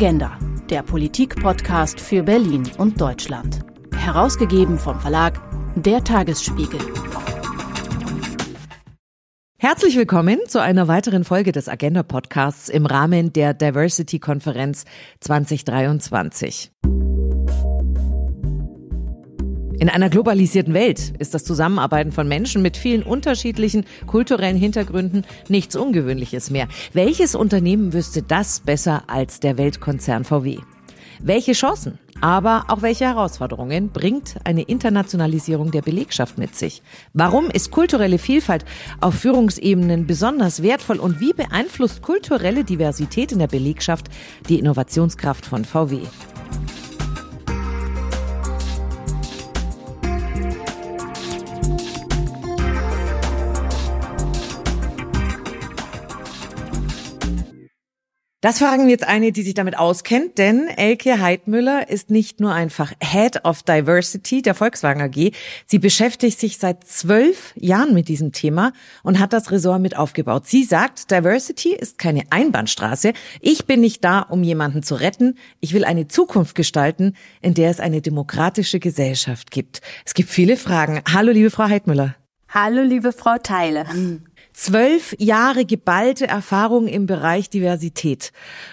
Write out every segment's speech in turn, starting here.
Agenda, der Politik-Podcast für Berlin und Deutschland. Herausgegeben vom Verlag Der Tagesspiegel. Herzlich willkommen zu einer weiteren Folge des Agenda Podcasts im Rahmen der Diversity Konferenz 2023. In einer globalisierten Welt ist das Zusammenarbeiten von Menschen mit vielen unterschiedlichen kulturellen Hintergründen nichts Ungewöhnliches mehr. Welches Unternehmen wüsste das besser als der Weltkonzern VW? Welche Chancen, aber auch welche Herausforderungen bringt eine Internationalisierung der Belegschaft mit sich? Warum ist kulturelle Vielfalt auf Führungsebenen besonders wertvoll und wie beeinflusst kulturelle Diversität in der Belegschaft die Innovationskraft von VW? Das fragen jetzt eine, die sich damit auskennt, denn Elke Heidmüller ist nicht nur einfach Head of Diversity der Volkswagen AG. Sie beschäftigt sich seit zwölf Jahren mit diesem Thema und hat das Ressort mit aufgebaut. Sie sagt, Diversity ist keine Einbahnstraße. Ich bin nicht da, um jemanden zu retten. Ich will eine Zukunft gestalten, in der es eine demokratische Gesellschaft gibt. Es gibt viele Fragen. Hallo, liebe Frau Heidmüller. Hallo, liebe Frau Teile. Zwölf Jahre geballte Erfahrung im Bereich Diversität.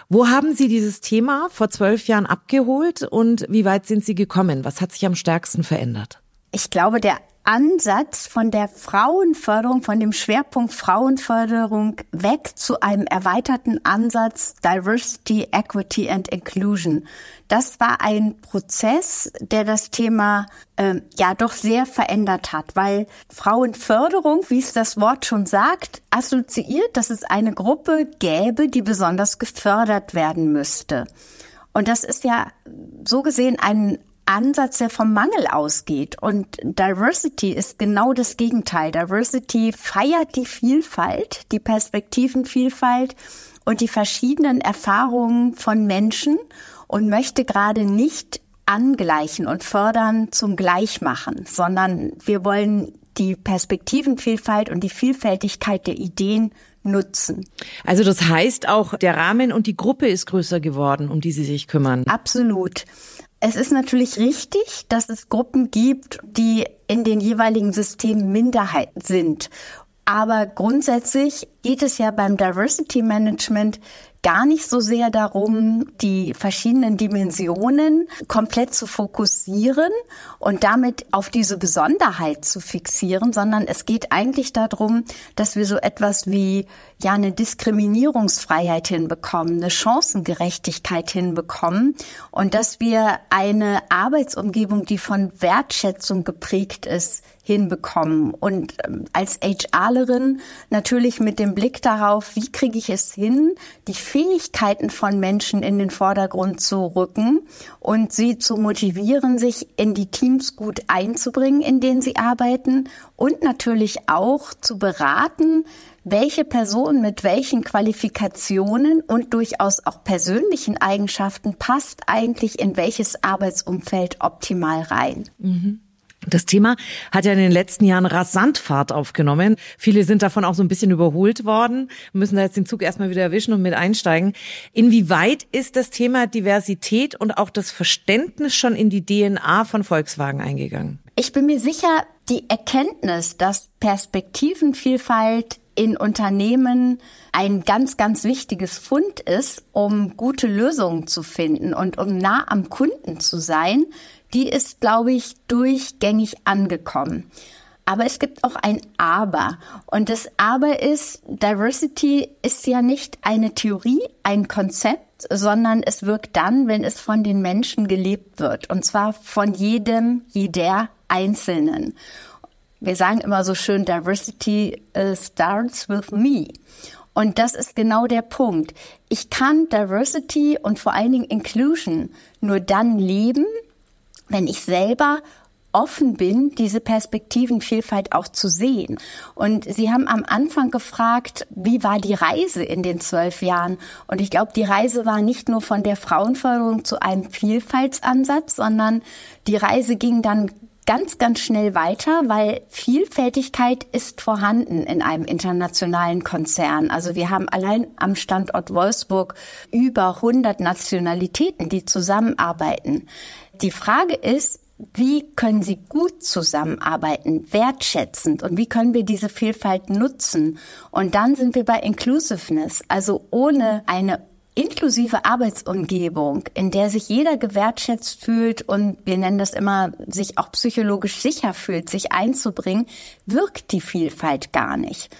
Wo haben Sie dieses Thema vor zwölf Jahren abgeholt und wie weit sind Sie gekommen? Was hat sich am stärksten verändert? Ich glaube, der Ansatz von der Frauenförderung, von dem Schwerpunkt Frauenförderung weg zu einem erweiterten Ansatz Diversity, Equity and Inclusion. Das war ein Prozess, der das Thema äh, ja doch sehr verändert hat, weil Frauenförderung, wie es das Wort schon sagt, assoziiert, dass es eine Gruppe gäbe, die besonders gefördert werden müsste. Und das ist ja so gesehen ein Ansatz, der vom Mangel ausgeht. Und Diversity ist genau das Gegenteil. Diversity feiert die Vielfalt, die Perspektivenvielfalt und die verschiedenen Erfahrungen von Menschen und möchte gerade nicht angleichen und fördern zum Gleichmachen, sondern wir wollen die Perspektivenvielfalt und die Vielfältigkeit der Ideen nutzen. Also das heißt auch, der Rahmen und die Gruppe ist größer geworden, um die Sie sich kümmern. Absolut. Es ist natürlich richtig, dass es Gruppen gibt, die in den jeweiligen Systemen Minderheiten sind. Aber grundsätzlich geht es ja beim Diversity Management gar nicht so sehr darum, die verschiedenen Dimensionen komplett zu fokussieren und damit auf diese Besonderheit zu fixieren, sondern es geht eigentlich darum, dass wir so etwas wie ja eine Diskriminierungsfreiheit hinbekommen, eine Chancengerechtigkeit hinbekommen und dass wir eine Arbeitsumgebung, die von Wertschätzung geprägt ist, hinbekommen. Und ähm, als HRlerin natürlich mit dem Blick darauf, wie kriege ich es hin, die Fähigkeiten von Menschen in den Vordergrund zu rücken und sie zu motivieren, sich in die Teams gut einzubringen, in denen sie arbeiten und natürlich auch zu beraten, welche Person mit welchen Qualifikationen und durchaus auch persönlichen Eigenschaften passt eigentlich in welches Arbeitsumfeld optimal rein. Mhm. Das Thema hat ja in den letzten Jahren rasant Fahrt aufgenommen. Viele sind davon auch so ein bisschen überholt worden, müssen da jetzt den Zug erstmal wieder erwischen und mit einsteigen. Inwieweit ist das Thema Diversität und auch das Verständnis schon in die DNA von Volkswagen eingegangen? Ich bin mir sicher, die Erkenntnis, dass Perspektivenvielfalt in Unternehmen ein ganz, ganz wichtiges Fund ist, um gute Lösungen zu finden und um nah am Kunden zu sein, die ist, glaube ich, durchgängig angekommen. Aber es gibt auch ein Aber. Und das Aber ist, Diversity ist ja nicht eine Theorie, ein Konzept, sondern es wirkt dann, wenn es von den Menschen gelebt wird. Und zwar von jedem, jeder Einzelnen. Wir sagen immer so schön, Diversity starts with me. Und das ist genau der Punkt. Ich kann Diversity und vor allen Dingen Inclusion nur dann leben, wenn ich selber offen bin, diese Perspektivenvielfalt auch zu sehen. Und Sie haben am Anfang gefragt, wie war die Reise in den zwölf Jahren? Und ich glaube, die Reise war nicht nur von der Frauenförderung zu einem Vielfaltsansatz, sondern die Reise ging dann ganz, ganz schnell weiter, weil Vielfältigkeit ist vorhanden in einem internationalen Konzern. Also wir haben allein am Standort Wolfsburg über 100 Nationalitäten, die zusammenarbeiten. Die Frage ist, wie können sie gut zusammenarbeiten, wertschätzend und wie können wir diese Vielfalt nutzen? Und dann sind wir bei Inclusiveness, also ohne eine inklusive Arbeitsumgebung, in der sich jeder gewertschätzt fühlt und wir nennen das immer, sich auch psychologisch sicher fühlt, sich einzubringen, wirkt die Vielfalt gar nicht.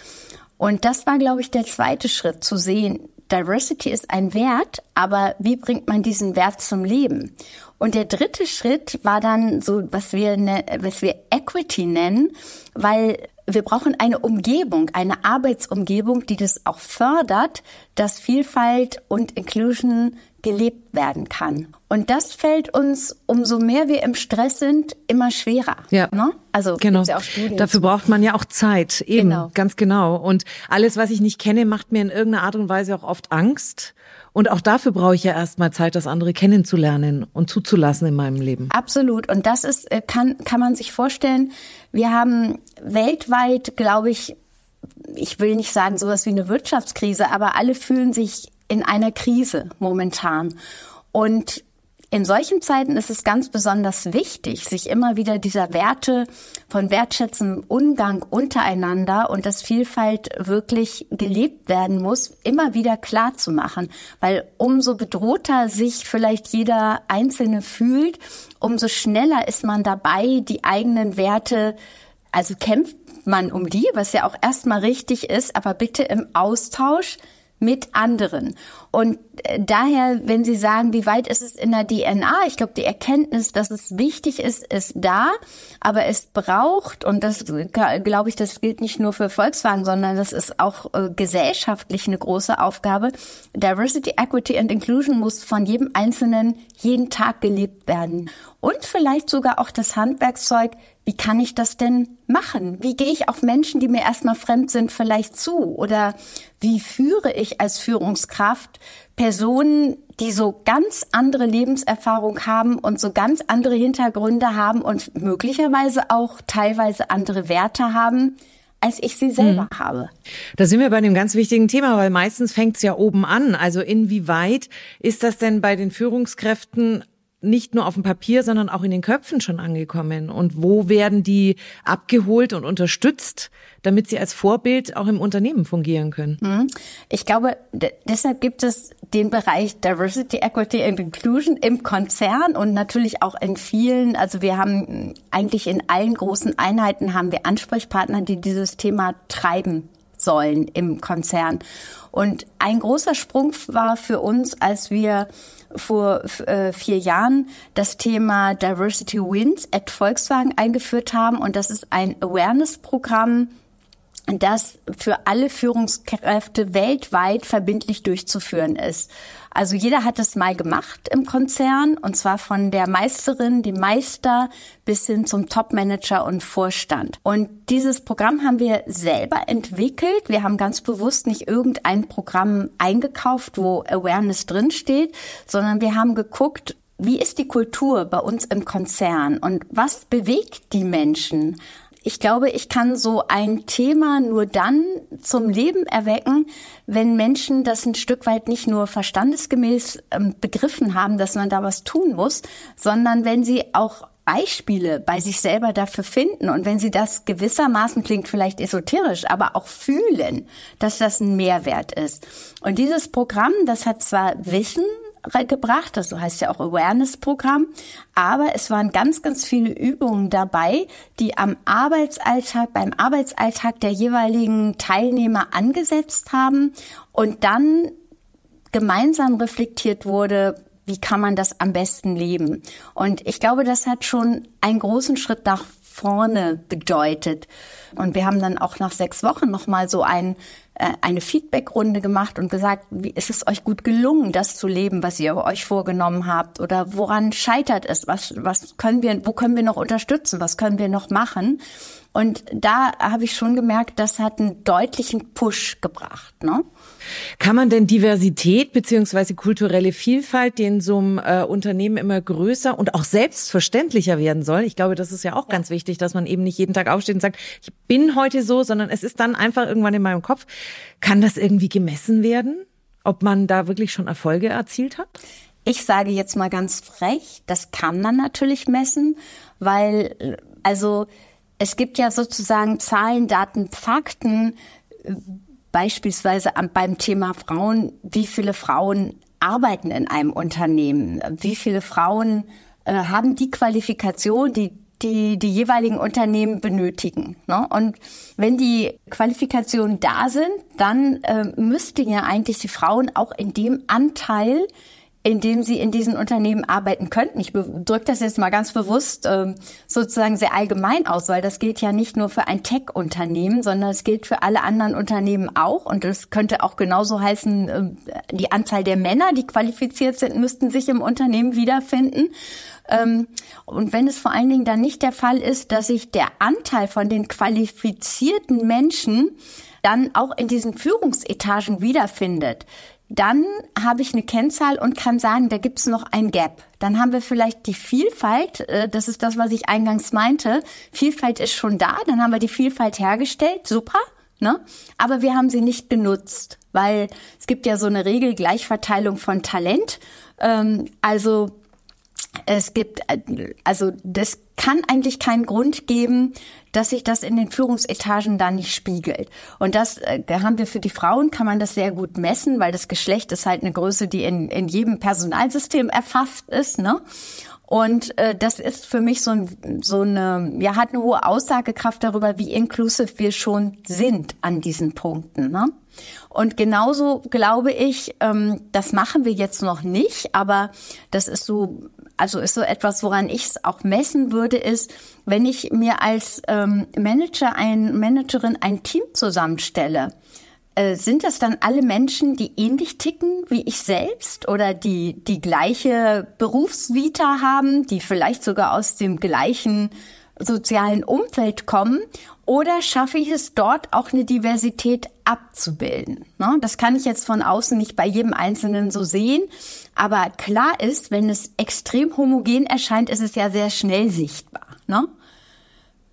Und das war, glaube ich, der zweite Schritt, zu sehen, Diversity ist ein Wert, aber wie bringt man diesen Wert zum Leben? Und der dritte Schritt war dann so, was wir, ne, was wir Equity nennen, weil wir brauchen eine Umgebung, eine Arbeitsumgebung, die das auch fördert, dass Vielfalt und Inclusion gelebt werden kann. Und das fällt uns, umso mehr wir im Stress sind, immer schwerer. Ja. Ne? Also genau. Ja Dafür braucht man ja auch Zeit. Eben, genau. ganz genau. Und alles, was ich nicht kenne, macht mir in irgendeiner Art und Weise auch oft Angst. Und auch dafür brauche ich ja erstmal Zeit, das andere kennenzulernen und zuzulassen in meinem Leben. Absolut. Und das ist, äh, kann, kann man sich vorstellen. Wir haben weltweit, glaube ich, ich will nicht sagen sowas wie eine Wirtschaftskrise, aber alle fühlen sich in einer Krise momentan. Und in solchen Zeiten ist es ganz besonders wichtig, sich immer wieder dieser Werte von wertschätzendem Umgang untereinander und dass Vielfalt wirklich gelebt werden muss, immer wieder klar zu machen. Weil umso bedrohter sich vielleicht jeder Einzelne fühlt, umso schneller ist man dabei, die eigenen Werte, also kämpft man um die, was ja auch erstmal richtig ist, aber bitte im Austausch mit anderen. Und äh, daher, wenn Sie sagen, wie weit ist es in der DNA? Ich glaube, die Erkenntnis, dass es wichtig ist, ist da, aber es braucht, und das glaube ich, das gilt nicht nur für Volkswagen, sondern das ist auch äh, gesellschaftlich eine große Aufgabe. Diversity, Equity and Inclusion muss von jedem Einzelnen jeden Tag gelebt werden. Und vielleicht sogar auch das Handwerkszeug, wie kann ich das denn machen? Wie gehe ich auf Menschen, die mir erstmal fremd sind, vielleicht zu? Oder wie führe ich als Führungskraft Personen, die so ganz andere Lebenserfahrung haben und so ganz andere Hintergründe haben und möglicherweise auch teilweise andere Werte haben? als ich sie selber mhm. habe. Da sind wir bei einem ganz wichtigen Thema, weil meistens fängt es ja oben an. Also inwieweit ist das denn bei den Führungskräften nicht nur auf dem Papier, sondern auch in den Köpfen schon angekommen? Und wo werden die abgeholt und unterstützt, damit sie als Vorbild auch im Unternehmen fungieren können? Mhm. Ich glaube, deshalb gibt es den Bereich Diversity, Equity and Inclusion im Konzern und natürlich auch in vielen. Also wir haben eigentlich in allen großen Einheiten haben wir Ansprechpartner, die dieses Thema treiben sollen im Konzern. Und ein großer Sprung war für uns, als wir vor äh, vier Jahren das Thema Diversity Wins at Volkswagen eingeführt haben. Und das ist ein Awareness-Programm, das für alle Führungskräfte weltweit verbindlich durchzuführen ist. Also jeder hat das mal gemacht im Konzern und zwar von der Meisterin, dem Meister bis hin zum Topmanager und Vorstand. Und dieses Programm haben wir selber entwickelt. Wir haben ganz bewusst nicht irgendein Programm eingekauft, wo Awareness drinsteht, sondern wir haben geguckt, wie ist die Kultur bei uns im Konzern und was bewegt die Menschen? Ich glaube, ich kann so ein Thema nur dann zum Leben erwecken, wenn Menschen das ein Stück weit nicht nur verstandesgemäß ähm, begriffen haben, dass man da was tun muss, sondern wenn sie auch Beispiele bei sich selber dafür finden und wenn sie das gewissermaßen klingt vielleicht esoterisch, aber auch fühlen, dass das ein Mehrwert ist. Und dieses Programm, das hat zwar Wissen gebracht. Das heißt ja auch Awareness-Programm. Aber es waren ganz, ganz viele Übungen dabei, die am Arbeitsalltag, beim Arbeitsalltag der jeweiligen Teilnehmer angesetzt haben und dann gemeinsam reflektiert wurde, wie kann man das am besten leben? Und ich glaube, das hat schon einen großen Schritt nach vorne bedeutet. Und wir haben dann auch nach sechs Wochen nochmal so ein äh, eine Feedbackrunde gemacht und gesagt, wie ist es euch gut gelungen, das zu leben, was ihr euch vorgenommen habt? Oder woran scheitert es? Was, was können wir, wo können wir noch unterstützen? Was können wir noch machen? Und da habe ich schon gemerkt, das hat einen deutlichen Push gebracht. Ne? Kann man denn Diversität beziehungsweise kulturelle Vielfalt, die in so einem äh, Unternehmen immer größer und auch selbstverständlicher werden soll, ich glaube, das ist ja auch ganz wichtig, dass man eben nicht jeden Tag aufsteht und sagt, ich bin heute so, sondern es ist dann einfach irgendwann in meinem Kopf. Kann das irgendwie gemessen werden, ob man da wirklich schon Erfolge erzielt hat? Ich sage jetzt mal ganz frech, das kann man natürlich messen, weil also es gibt ja sozusagen Zahlen, Daten, Fakten, beispielsweise beim Thema Frauen, wie viele Frauen arbeiten in einem Unternehmen, wie viele Frauen äh, haben die Qualifikation, die die die jeweiligen Unternehmen benötigen. Ne? Und wenn die Qualifikationen da sind, dann äh, müssten ja eigentlich die Frauen auch in dem Anteil in dem sie in diesen Unternehmen arbeiten könnten. Ich drücke das jetzt mal ganz bewusst äh, sozusagen sehr allgemein aus, weil das gilt ja nicht nur für ein Tech-Unternehmen, sondern es gilt für alle anderen Unternehmen auch. Und das könnte auch genauso heißen, äh, die Anzahl der Männer, die qualifiziert sind, müssten sich im Unternehmen wiederfinden. Ähm, und wenn es vor allen Dingen dann nicht der Fall ist, dass sich der Anteil von den qualifizierten Menschen dann auch in diesen Führungsetagen wiederfindet, dann habe ich eine Kennzahl und kann sagen, da gibt es noch ein Gap. Dann haben wir vielleicht die Vielfalt, äh, das ist das, was ich eingangs meinte. Vielfalt ist schon da, dann haben wir die Vielfalt hergestellt, super, ne? Aber wir haben sie nicht genutzt, weil es gibt ja so eine Regel Gleichverteilung von Talent. Ähm, also es gibt, also das kann eigentlich keinen Grund geben, dass sich das in den Führungsetagen da nicht spiegelt. Und das äh, haben wir für die Frauen, kann man das sehr gut messen, weil das Geschlecht ist halt eine Größe, die in, in jedem Personalsystem erfasst ist. Ne? Und äh, das ist für mich so, ein, so eine, ja, hat eine hohe Aussagekraft darüber, wie inklusiv wir schon sind an diesen Punkten. Ne? Und genauso glaube ich, ähm, das machen wir jetzt noch nicht, aber das ist so also ist so etwas, woran ich es auch messen würde, ist, wenn ich mir als ähm, Manager, ein Managerin ein Team zusammenstelle, äh, sind das dann alle Menschen, die ähnlich ticken wie ich selbst oder die die gleiche Berufsvita haben, die vielleicht sogar aus dem gleichen sozialen Umfeld kommen oder schaffe ich es dort auch eine Diversität abzubilden? Ne? Das kann ich jetzt von außen nicht bei jedem Einzelnen so sehen, aber klar ist, wenn es extrem homogen erscheint, ist es ja sehr schnell sichtbar. Ne?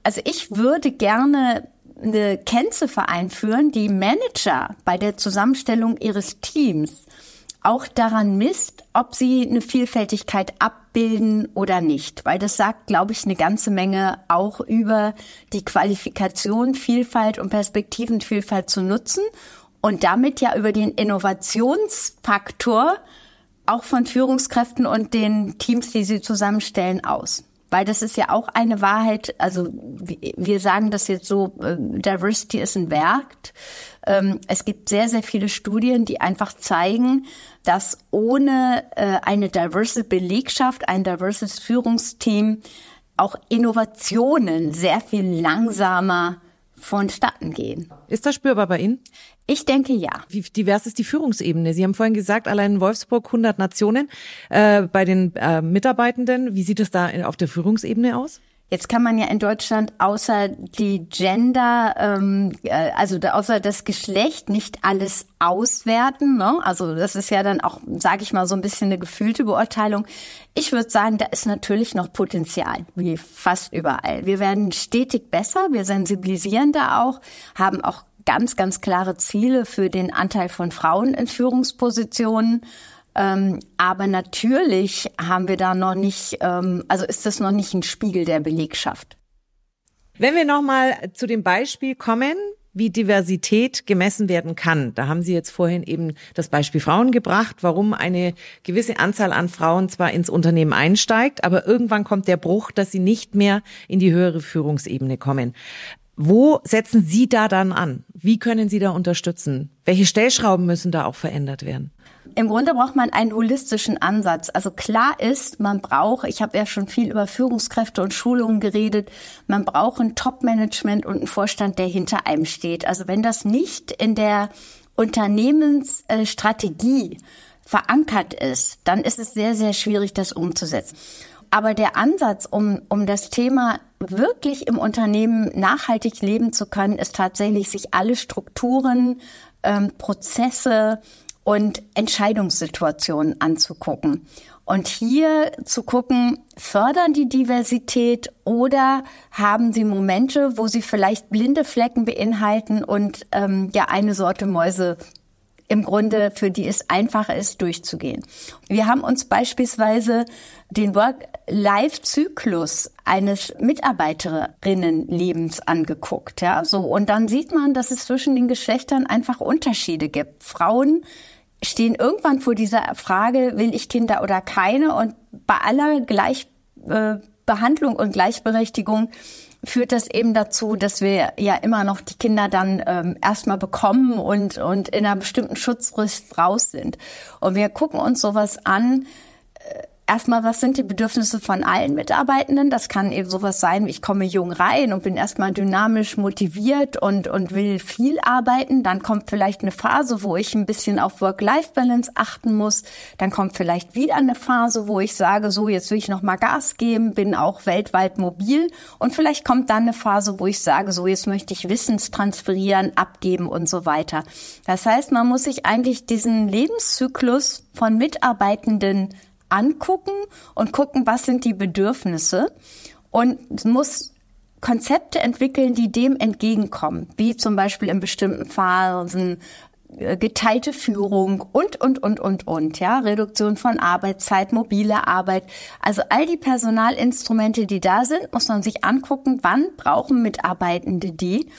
Also ich würde gerne eine Kennziffer einführen, die Manager bei der Zusammenstellung ihres Teams auch daran misst, ob sie eine Vielfältigkeit abbilden oder nicht. Weil das sagt, glaube ich, eine ganze Menge auch über die Qualifikation, Vielfalt und Perspektivenvielfalt zu nutzen und damit ja über den Innovationsfaktor auch von Führungskräften und den Teams, die sie zusammenstellen, aus. Weil das ist ja auch eine Wahrheit, also wir sagen das jetzt so, äh, Diversity ist ein Werk. Ähm, es gibt sehr, sehr viele Studien, die einfach zeigen, dass ohne äh, eine diverse Belegschaft, ein diverses Führungsteam auch Innovationen sehr viel langsamer vonstatten gehen. Ist das spürbar bei Ihnen? Ich denke ja. Wie divers ist die Führungsebene? Sie haben vorhin gesagt, allein in Wolfsburg 100 Nationen äh, bei den äh, Mitarbeitenden. Wie sieht es da auf der Führungsebene aus? Jetzt kann man ja in Deutschland außer die Gender, ähm, äh, also außer das Geschlecht nicht alles auswerten. Ne? Also das ist ja dann auch, sage ich mal, so ein bisschen eine gefühlte Beurteilung. Ich würde sagen, da ist natürlich noch Potenzial, wie fast überall. Wir werden stetig besser, wir sensibilisieren da auch, haben auch ganz, ganz klare Ziele für den Anteil von Frauen in Führungspositionen. Ähm, aber natürlich haben wir da noch nicht, ähm, also ist das noch nicht ein Spiegel der Belegschaft. Wenn wir nochmal zu dem Beispiel kommen, wie Diversität gemessen werden kann. Da haben Sie jetzt vorhin eben das Beispiel Frauen gebracht, warum eine gewisse Anzahl an Frauen zwar ins Unternehmen einsteigt, aber irgendwann kommt der Bruch, dass sie nicht mehr in die höhere Führungsebene kommen. Wo setzen Sie da dann an? Wie können Sie da unterstützen? Welche Stellschrauben müssen da auch verändert werden? Im Grunde braucht man einen holistischen Ansatz. Also klar ist, man braucht, ich habe ja schon viel über Führungskräfte und Schulungen geredet, man braucht ein Top-Management und einen Vorstand, der hinter einem steht. Also wenn das nicht in der Unternehmensstrategie verankert ist, dann ist es sehr, sehr schwierig, das umzusetzen. Aber der Ansatz, um, um das Thema wirklich im Unternehmen nachhaltig leben zu können, ist tatsächlich, sich alle Strukturen, ähm, Prozesse und Entscheidungssituationen anzugucken. Und hier zu gucken, fördern die Diversität oder haben sie Momente, wo sie vielleicht blinde Flecken beinhalten und ähm, ja eine Sorte Mäuse im Grunde, für die es einfacher ist, durchzugehen. Wir haben uns beispielsweise den Work-Life-Zyklus eines Mitarbeiterinnenlebens angeguckt, ja, so. Und dann sieht man, dass es zwischen den Geschlechtern einfach Unterschiede gibt. Frauen stehen irgendwann vor dieser Frage, will ich Kinder oder keine? Und bei aller Gleichbehandlung und Gleichberechtigung führt das eben dazu, dass wir ja immer noch die Kinder dann ähm, erstmal bekommen und, und in einer bestimmten Schutzfrist raus sind. Und wir gucken uns sowas an, äh, erstmal, was sind die Bedürfnisse von allen Mitarbeitenden? Das kann eben sowas sein, ich komme jung rein und bin erstmal dynamisch motiviert und, und will viel arbeiten. Dann kommt vielleicht eine Phase, wo ich ein bisschen auf Work-Life-Balance achten muss. Dann kommt vielleicht wieder eine Phase, wo ich sage, so, jetzt will ich noch mal Gas geben, bin auch weltweit mobil. Und vielleicht kommt dann eine Phase, wo ich sage, so, jetzt möchte ich Wissens transferieren, abgeben und so weiter. Das heißt, man muss sich eigentlich diesen Lebenszyklus von Mitarbeitenden angucken und gucken, was sind die Bedürfnisse und muss Konzepte entwickeln, die dem entgegenkommen, wie zum Beispiel in bestimmten Phasen äh, geteilte Führung und, und, und, und, und, ja, Reduktion von Arbeitszeit, mobile Arbeit. Also all die Personalinstrumente, die da sind, muss man sich angucken, wann brauchen Mitarbeitende die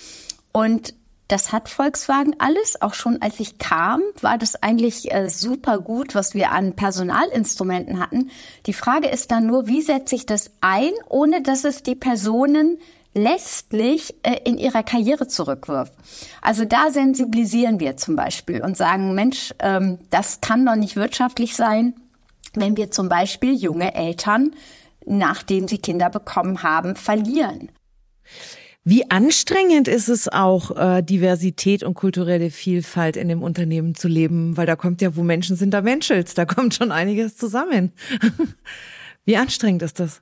und das hat Volkswagen alles. Auch schon als ich kam, war das eigentlich äh, super gut, was wir an Personalinstrumenten hatten. Die Frage ist dann nur, wie setze ich das ein, ohne dass es die Personen letztlich äh, in ihrer Karriere zurückwirft. Also da sensibilisieren wir zum Beispiel und sagen, Mensch, ähm, das kann doch nicht wirtschaftlich sein, wenn wir zum Beispiel junge Eltern, nachdem sie Kinder bekommen haben, verlieren. Wie anstrengend ist es auch, äh, Diversität und kulturelle Vielfalt in dem Unternehmen zu leben? Weil da kommt ja, wo Menschen sind, da menschelt's. Da kommt schon einiges zusammen. Wie anstrengend ist das?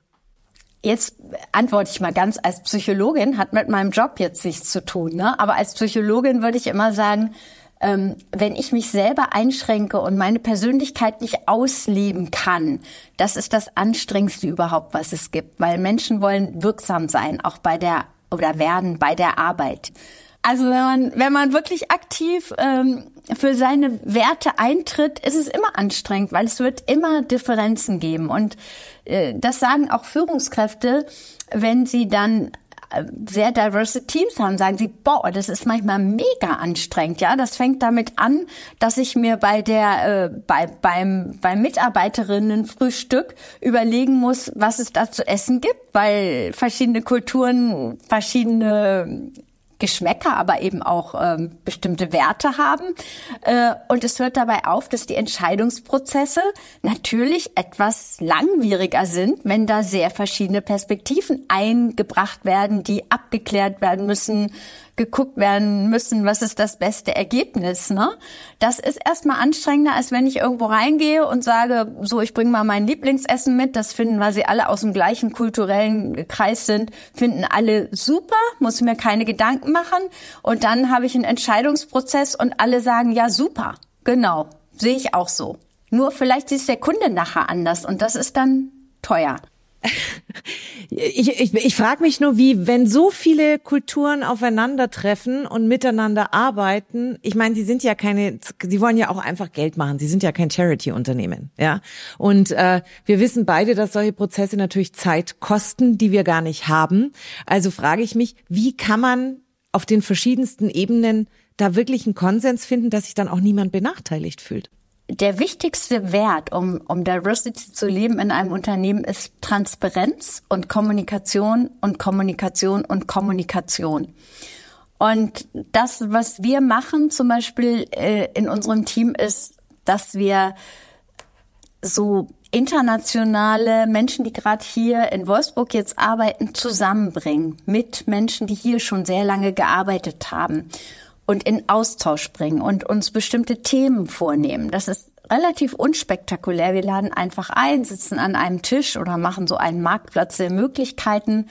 Jetzt antworte ich mal ganz als Psychologin, hat mit meinem Job jetzt nichts zu tun. Ne? Aber als Psychologin würde ich immer sagen, ähm, wenn ich mich selber einschränke und meine Persönlichkeit nicht ausleben kann, das ist das Anstrengendste überhaupt, was es gibt. Weil Menschen wollen wirksam sein, auch bei der oder werden bei der Arbeit. Also wenn man, wenn man wirklich aktiv ähm, für seine Werte eintritt, ist es immer anstrengend, weil es wird immer Differenzen geben. Und äh, das sagen auch Führungskräfte, wenn sie dann sehr diverse Teams haben, sagen sie, boah, das ist manchmal mega anstrengend. Ja, das fängt damit an, dass ich mir bei der, äh, bei, beim, beim Mitarbeiterinnenfrühstück überlegen muss, was es da zu essen gibt, weil verschiedene Kulturen verschiedene Geschmäcker, aber eben auch ähm, bestimmte Werte haben. Äh, und es hört dabei auf, dass die Entscheidungsprozesse natürlich etwas langwieriger sind, wenn da sehr verschiedene Perspektiven eingebracht werden, die abgeklärt werden müssen, geguckt werden müssen, was ist das beste Ergebnis. Ne? Das ist erstmal anstrengender, als wenn ich irgendwo reingehe und sage, so, ich bringe mal mein Lieblingsessen mit. Das finden, weil sie alle aus dem gleichen kulturellen Kreis sind, finden alle super, muss mir keine Gedanken machen. Und dann habe ich einen Entscheidungsprozess und alle sagen, ja, super. Genau, sehe ich auch so. Nur vielleicht ist der Kunde nachher anders und das ist dann teuer. Ich, ich, ich frage mich nur, wie, wenn so viele Kulturen aufeinandertreffen und miteinander arbeiten, ich meine, sie sind ja keine, sie wollen ja auch einfach Geld machen, sie sind ja kein Charity-Unternehmen, ja. Und äh, wir wissen beide, dass solche Prozesse natürlich Zeit kosten, die wir gar nicht haben. Also frage ich mich, wie kann man auf den verschiedensten Ebenen da wirklich einen Konsens finden, dass sich dann auch niemand benachteiligt fühlt? Der wichtigste Wert, um, um Diversity zu leben in einem Unternehmen, ist Transparenz und Kommunikation und Kommunikation und Kommunikation. Und das, was wir machen, zum Beispiel äh, in unserem Team, ist dass wir so internationale Menschen, die gerade hier in Wolfsburg jetzt arbeiten, zusammenbringen mit Menschen, die hier schon sehr lange gearbeitet haben und in Austausch bringen und uns bestimmte Themen vornehmen. Das ist relativ unspektakulär. Wir laden einfach ein, sitzen an einem Tisch oder machen so einen Marktplatz der Möglichkeiten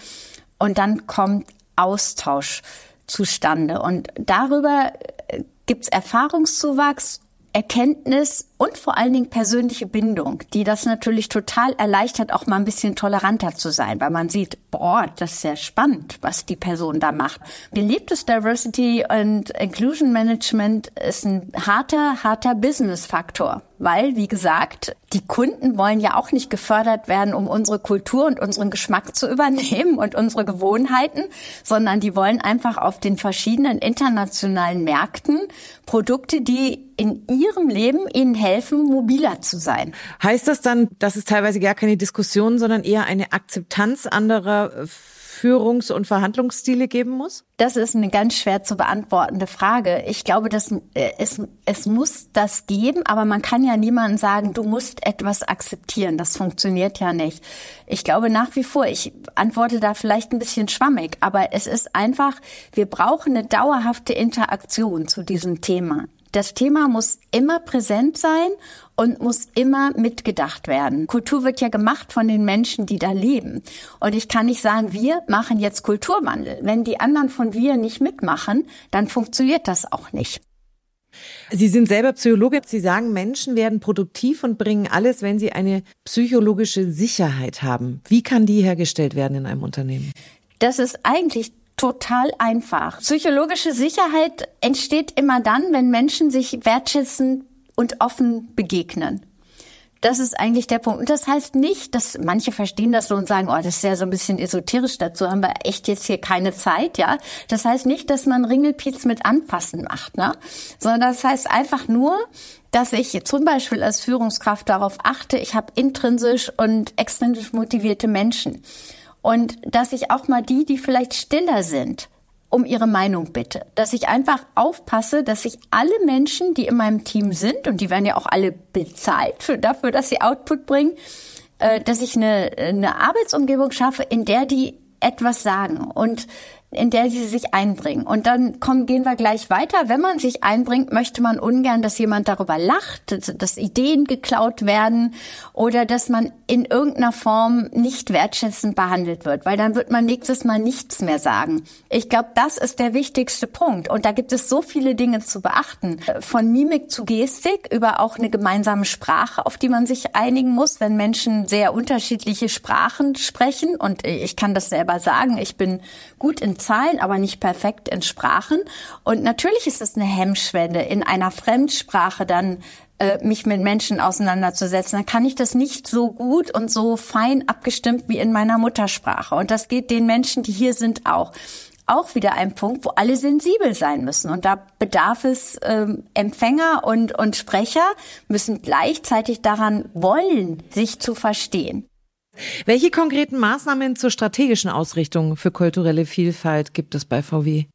und dann kommt Austausch zustande. Und darüber äh, gibt's Erfahrungszuwachs Erkenntnis und vor allen Dingen persönliche Bindung, die das natürlich total erleichtert, auch mal ein bisschen toleranter zu sein, weil man sieht, boah, das ist sehr spannend, was die Person da macht. Beliebtes Diversity und Inclusion Management ist ein harter, harter Business-Faktor, weil, wie gesagt, die Kunden wollen ja auch nicht gefördert werden, um unsere Kultur und unseren Geschmack zu übernehmen und unsere Gewohnheiten, sondern die wollen einfach auf den verschiedenen internationalen Märkten Produkte, die in ihrem Leben ihnen helfen, mobiler zu sein. Heißt das dann, dass es teilweise gar keine Diskussion, sondern eher eine Akzeptanz anderer Führungs- und Verhandlungsstile geben muss? Das ist eine ganz schwer zu beantwortende Frage. Ich glaube, dass äh, es, es muss das geben, aber man kann ja niemandem sagen, du musst etwas akzeptieren. Das funktioniert ja nicht. Ich glaube nach wie vor, ich antworte da vielleicht ein bisschen schwammig, aber es ist einfach, wir brauchen eine dauerhafte Interaktion zu diesem Thema. Das Thema muss immer präsent sein und muss immer mitgedacht werden. Kultur wird ja gemacht von den Menschen, die da leben. Und ich kann nicht sagen, wir machen jetzt Kulturwandel. Wenn die anderen von wir nicht mitmachen, dann funktioniert das auch nicht. Sie sind selber Psychologe. Sie sagen, Menschen werden produktiv und bringen alles, wenn sie eine psychologische Sicherheit haben. Wie kann die hergestellt werden in einem Unternehmen? Das ist eigentlich total einfach. Psychologische Sicherheit entsteht immer dann, wenn Menschen sich wertschätzen und offen begegnen. Das ist eigentlich der Punkt. Und das heißt nicht, dass manche verstehen das so und sagen, oh, das ist ja so ein bisschen esoterisch, dazu haben wir echt jetzt hier keine Zeit, ja. Das heißt nicht, dass man Ringelpiez mit Anpassen macht, ne? Sondern das heißt einfach nur, dass ich zum Beispiel als Führungskraft darauf achte, ich habe intrinsisch und extrinsisch motivierte Menschen. Und dass ich auch mal die, die vielleicht stiller sind, um ihre Meinung bitte. Dass ich einfach aufpasse, dass ich alle Menschen, die in meinem Team sind, und die werden ja auch alle bezahlt für, dafür, dass sie Output bringen, äh, dass ich eine, eine Arbeitsumgebung schaffe, in der die etwas sagen. Und in der sie sich einbringen. Und dann kommen, gehen wir gleich weiter. Wenn man sich einbringt, möchte man ungern, dass jemand darüber lacht, dass Ideen geklaut werden oder dass man in irgendeiner Form nicht wertschätzend behandelt wird, weil dann wird man nächstes Mal nichts mehr sagen. Ich glaube, das ist der wichtigste Punkt. Und da gibt es so viele Dinge zu beachten. Von Mimik zu Gestik über auch eine gemeinsame Sprache, auf die man sich einigen muss, wenn Menschen sehr unterschiedliche Sprachen sprechen. Und ich kann das selber sagen. Ich bin gut in Zahlen, aber nicht perfekt in Sprachen. Und natürlich ist es eine Hemmschwelle, in einer Fremdsprache dann äh, mich mit Menschen auseinanderzusetzen. Dann kann ich das nicht so gut und so fein abgestimmt wie in meiner Muttersprache. Und das geht den Menschen, die hier sind, auch auch wieder ein Punkt, wo alle sensibel sein müssen. Und da bedarf es ähm, Empfänger und, und Sprecher müssen gleichzeitig daran wollen, sich zu verstehen. Welche konkreten Maßnahmen zur strategischen Ausrichtung für kulturelle Vielfalt gibt es bei VW?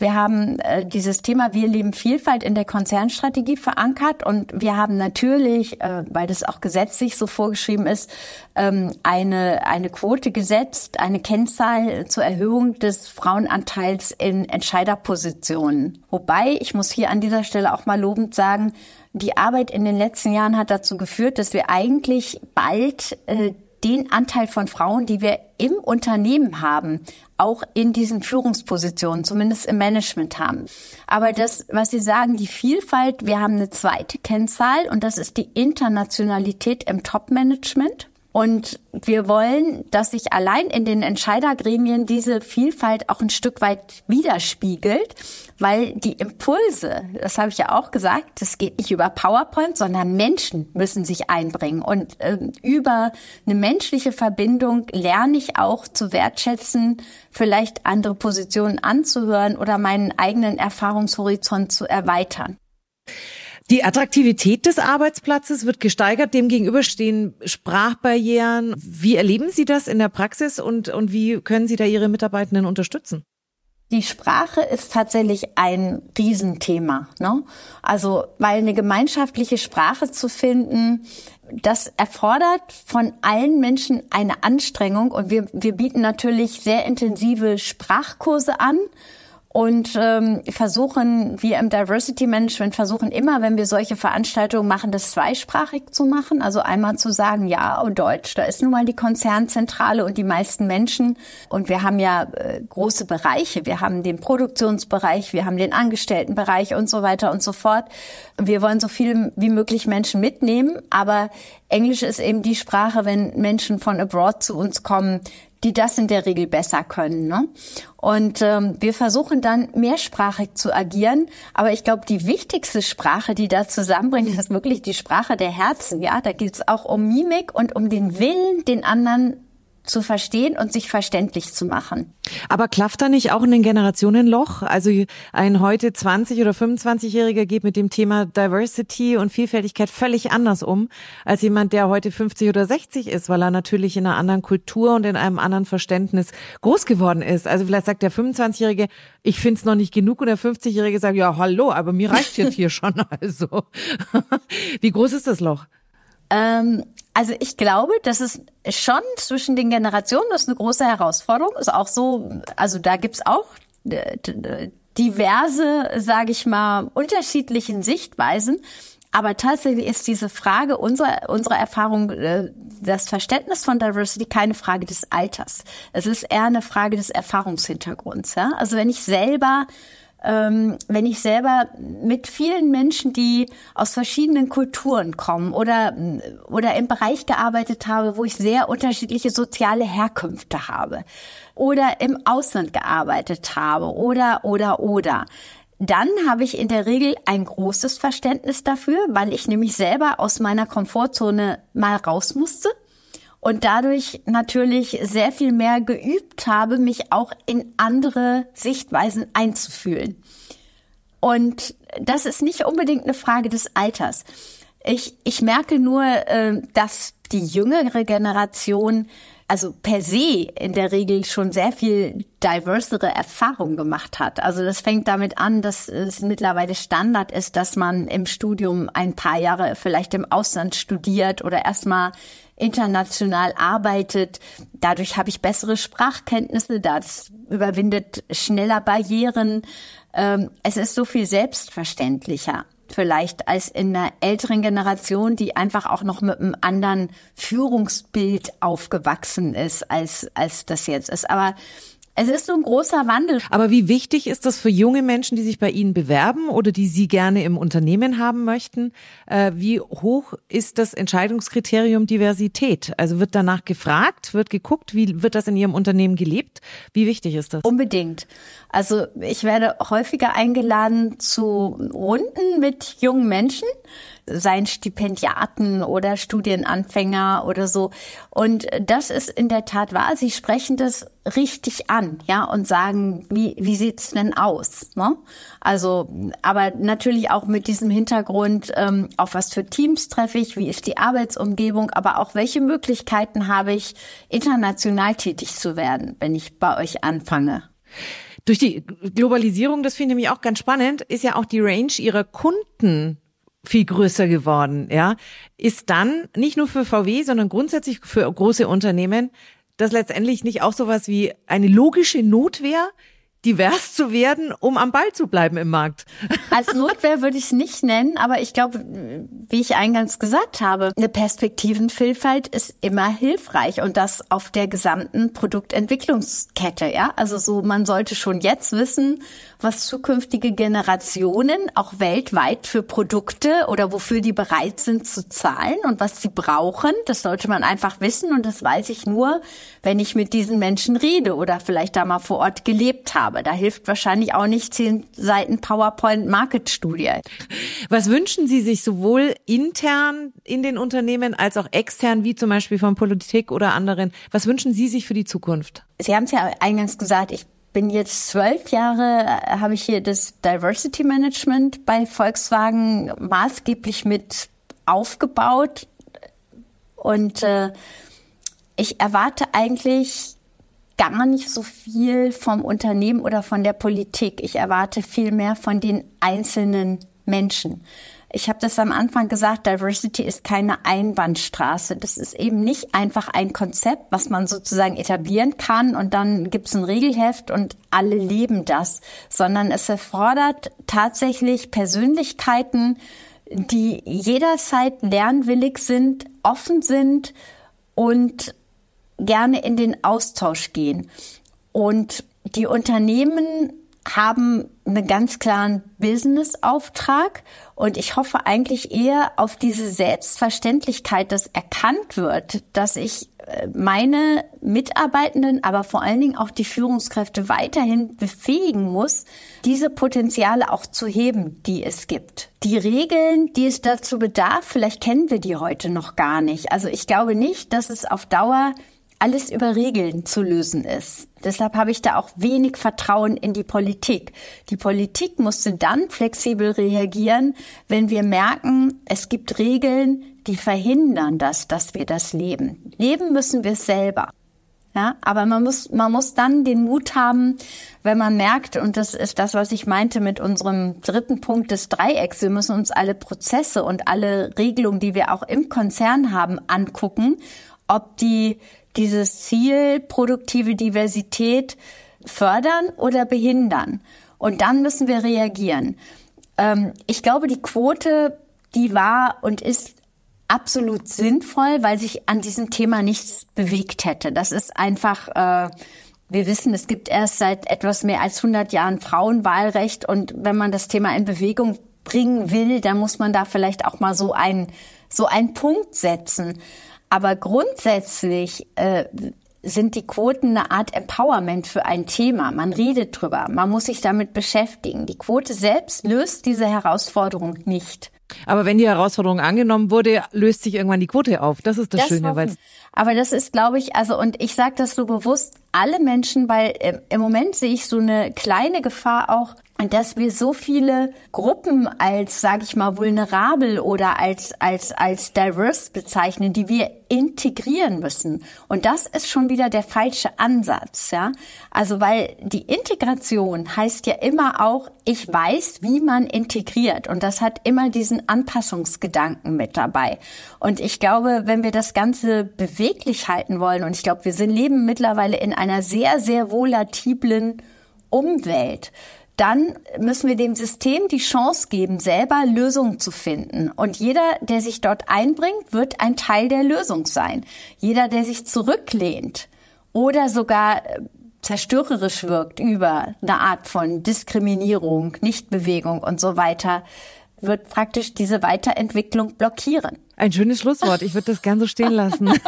Wir haben äh, dieses Thema Wir leben Vielfalt in der Konzernstrategie verankert und wir haben natürlich, äh, weil das auch gesetzlich so vorgeschrieben ist, ähm, eine, eine Quote gesetzt, eine Kennzahl zur Erhöhung des Frauenanteils in Entscheiderpositionen. Wobei, ich muss hier an dieser Stelle auch mal lobend sagen, die Arbeit in den letzten Jahren hat dazu geführt, dass wir eigentlich bald äh, den Anteil von Frauen, die wir im Unternehmen haben, auch in diesen Führungspositionen, zumindest im Management haben. Aber das, was Sie sagen, die Vielfalt, wir haben eine zweite Kennzahl und das ist die Internationalität im Top-Management. Und wir wollen, dass sich allein in den Entscheidergremien diese Vielfalt auch ein Stück weit widerspiegelt, weil die Impulse, das habe ich ja auch gesagt, das geht nicht über PowerPoint, sondern Menschen müssen sich einbringen. Und ähm, über eine menschliche Verbindung lerne ich auch zu wertschätzen, vielleicht andere Positionen anzuhören oder meinen eigenen Erfahrungshorizont zu erweitern. Die Attraktivität des Arbeitsplatzes wird gesteigert, demgegenüber stehen Sprachbarrieren. Wie erleben Sie das in der Praxis und, und wie können Sie da Ihre Mitarbeitenden unterstützen? Die Sprache ist tatsächlich ein Riesenthema. Ne? Also, weil eine gemeinschaftliche Sprache zu finden, das erfordert von allen Menschen eine Anstrengung und wir, wir bieten natürlich sehr intensive Sprachkurse an und ähm, versuchen, wir im Diversity Management versuchen immer, wenn wir solche Veranstaltungen machen, das zweisprachig zu machen. Also einmal zu sagen, ja, und Deutsch, da ist nun mal die Konzernzentrale und die meisten Menschen. Und wir haben ja äh, große Bereiche. Wir haben den Produktionsbereich, wir haben den Angestelltenbereich und so weiter und so fort. Wir wollen so viel wie möglich Menschen mitnehmen, aber Englisch ist eben die Sprache, wenn Menschen von abroad zu uns kommen, die das in der Regel besser können. Ne? Und ähm, wir versuchen dann mehrsprachig zu agieren. Aber ich glaube, die wichtigste Sprache, die da zusammenbringt, ist wirklich die Sprache der Herzen. Ja, da geht es auch um Mimik und um den Willen, den anderen zu verstehen und sich verständlich zu machen. Aber klafft da nicht auch ein Generationenloch? Also ein heute 20- oder 25-Jähriger geht mit dem Thema Diversity und Vielfältigkeit völlig anders um als jemand, der heute 50 oder 60 ist, weil er natürlich in einer anderen Kultur und in einem anderen Verständnis groß geworden ist. Also vielleicht sagt der 25-Jährige, ich finde es noch nicht genug und der 50-Jährige sagt, ja, hallo, aber mir reicht jetzt hier schon. Also wie groß ist das Loch? Ähm, also ich glaube, das ist schon zwischen den Generationen, das ist eine große Herausforderung. Ist auch so, also da gibt's auch äh, diverse, sage ich mal, unterschiedlichen Sichtweisen. Aber tatsächlich ist diese Frage unserer, unserer Erfahrung, äh, das Verständnis von Diversity keine Frage des Alters. Es ist eher eine Frage des Erfahrungshintergrunds. Ja? Also wenn ich selber wenn ich selber mit vielen Menschen, die aus verschiedenen Kulturen kommen oder, oder im Bereich gearbeitet habe, wo ich sehr unterschiedliche soziale Herkünfte habe oder im Ausland gearbeitet habe oder, oder, oder, dann habe ich in der Regel ein großes Verständnis dafür, weil ich nämlich selber aus meiner Komfortzone mal raus musste und dadurch natürlich sehr viel mehr geübt habe, mich auch in andere Sichtweisen einzufühlen. Und das ist nicht unbedingt eine Frage des Alters. Ich, ich merke nur, äh, dass die jüngere Generation also per se in der Regel schon sehr viel diversere Erfahrungen gemacht hat. Also das fängt damit an, dass es mittlerweile Standard ist, dass man im Studium ein paar Jahre vielleicht im Ausland studiert oder erstmal international arbeitet. Dadurch habe ich bessere Sprachkenntnisse, das überwindet schneller Barrieren. Ähm, es ist so viel selbstverständlicher vielleicht als in einer älteren Generation, die einfach auch noch mit einem anderen Führungsbild aufgewachsen ist, als, als das jetzt ist. Aber es ist so ein großer Wandel. Aber wie wichtig ist das für junge Menschen, die sich bei Ihnen bewerben oder die Sie gerne im Unternehmen haben möchten? Äh, wie hoch ist das Entscheidungskriterium Diversität? Also wird danach gefragt, wird geguckt, wie wird das in Ihrem Unternehmen gelebt? Wie wichtig ist das? Unbedingt. Also ich werde häufiger eingeladen zu Runden mit jungen Menschen seien Stipendiaten oder Studienanfänger oder so. Und das ist in der Tat wahr. Sie sprechen das richtig an, ja, und sagen, wie, wie sieht's denn aus? Ne? Also, aber natürlich auch mit diesem Hintergrund, ähm, auf was für Teams treffe ich, wie ist die Arbeitsumgebung, aber auch welche Möglichkeiten habe ich, international tätig zu werden, wenn ich bei euch anfange. Durch die Globalisierung, das finde ich nämlich auch ganz spannend, ist ja auch die Range ihrer Kunden viel größer geworden, ja, ist dann nicht nur für VW, sondern grundsätzlich für große Unternehmen das letztendlich nicht auch sowas wie eine logische Notwehr divers zu werden, um am Ball zu bleiben im Markt. Als Notwehr würde ich es nicht nennen, aber ich glaube, wie ich eingangs gesagt habe, eine Perspektivenvielfalt ist immer hilfreich und das auf der gesamten Produktentwicklungskette, ja? Also so, man sollte schon jetzt wissen, was zukünftige Generationen auch weltweit für Produkte oder wofür die bereit sind zu zahlen und was sie brauchen. Das sollte man einfach wissen und das weiß ich nur, wenn ich mit diesen Menschen rede oder vielleicht da mal vor Ort gelebt habe habe. Da hilft wahrscheinlich auch nicht zehn Seiten PowerPoint-Market-Studie. Was wünschen Sie sich sowohl intern in den Unternehmen als auch extern, wie zum Beispiel von Politik oder anderen? Was wünschen Sie sich für die Zukunft? Sie haben es ja eingangs gesagt, ich bin jetzt zwölf Jahre, äh, habe ich hier das Diversity Management bei Volkswagen maßgeblich mit aufgebaut. Und äh, ich erwarte eigentlich gar nicht so viel vom Unternehmen oder von der Politik. Ich erwarte viel mehr von den einzelnen Menschen. Ich habe das am Anfang gesagt, Diversity ist keine Einbahnstraße. Das ist eben nicht einfach ein Konzept, was man sozusagen etablieren kann und dann gibt es ein Regelheft und alle leben das, sondern es erfordert tatsächlich Persönlichkeiten, die jederzeit lernwillig sind, offen sind und gerne in den Austausch gehen. Und die Unternehmen haben einen ganz klaren Business-Auftrag und ich hoffe eigentlich eher auf diese Selbstverständlichkeit, dass erkannt wird, dass ich äh, meine Mitarbeitenden, aber vor allen Dingen auch die Führungskräfte weiterhin befähigen muss, diese Potenziale auch zu heben, die es gibt. Die Regeln, die es dazu bedarf, vielleicht kennen wir die heute noch gar nicht. Also ich glaube nicht, dass es auf Dauer alles über Regeln zu lösen ist. Deshalb habe ich da auch wenig Vertrauen in die Politik. Die Politik musste dann flexibel reagieren, wenn wir merken, es gibt Regeln, die verhindern das, dass wir das leben. Leben müssen wir selber. Ja, aber man muss, man muss dann den Mut haben, wenn man merkt, und das ist das, was ich meinte mit unserem dritten Punkt des Dreiecks, wir müssen uns alle Prozesse und alle Regelungen, die wir auch im Konzern haben, angucken, ob die dieses Ziel produktive Diversität fördern oder behindern. Und dann müssen wir reagieren. Ähm, ich glaube, die Quote, die war und ist absolut sinnvoll, weil sich an diesem Thema nichts bewegt hätte. Das ist einfach, äh, wir wissen, es gibt erst seit etwas mehr als 100 Jahren Frauenwahlrecht und wenn man das Thema in Bewegung bringen will, dann muss man da vielleicht auch mal so einen so einen Punkt setzen. Aber grundsätzlich äh, sind die Quoten eine Art Empowerment für ein Thema. Man redet drüber, man muss sich damit beschäftigen. Die Quote selbst löst diese Herausforderung nicht. Aber wenn die Herausforderung angenommen wurde, löst sich irgendwann die Quote auf. Das ist das, das Schöne. Weil Aber das ist, glaube ich, also und ich sage das so bewusst, alle Menschen, weil äh, im Moment sehe ich so eine kleine Gefahr auch, dass wir so viele Gruppen als, sage ich mal, vulnerabel oder als als als diverse bezeichnen, die wir integrieren müssen. Und das ist schon wieder der falsche Ansatz, ja. Also weil die Integration heißt ja immer auch, ich weiß, wie man integriert, und das hat immer diesen Anpassungsgedanken mit dabei. Und ich glaube, wenn wir das Ganze beweglich halten wollen, und ich glaube, wir sind leben mittlerweile in einer sehr sehr volatiblen Umwelt dann müssen wir dem System die Chance geben, selber Lösungen zu finden. Und jeder, der sich dort einbringt, wird ein Teil der Lösung sein. Jeder, der sich zurücklehnt oder sogar äh, zerstörerisch wirkt über eine Art von Diskriminierung, Nichtbewegung und so weiter, wird praktisch diese Weiterentwicklung blockieren. Ein schönes Schlusswort. Ich würde das gern so stehen lassen.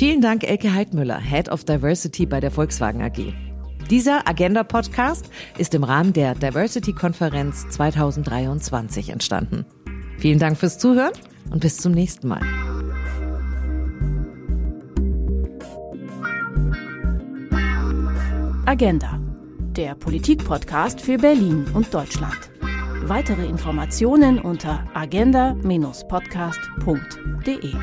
Vielen Dank, Elke Heidmüller, Head of Diversity bei der Volkswagen AG. Dieser Agenda-Podcast ist im Rahmen der Diversity-Konferenz 2023 entstanden. Vielen Dank fürs Zuhören und bis zum nächsten Mal. Agenda, der Politik-Podcast für Berlin und Deutschland. Weitere Informationen unter agenda-podcast.de.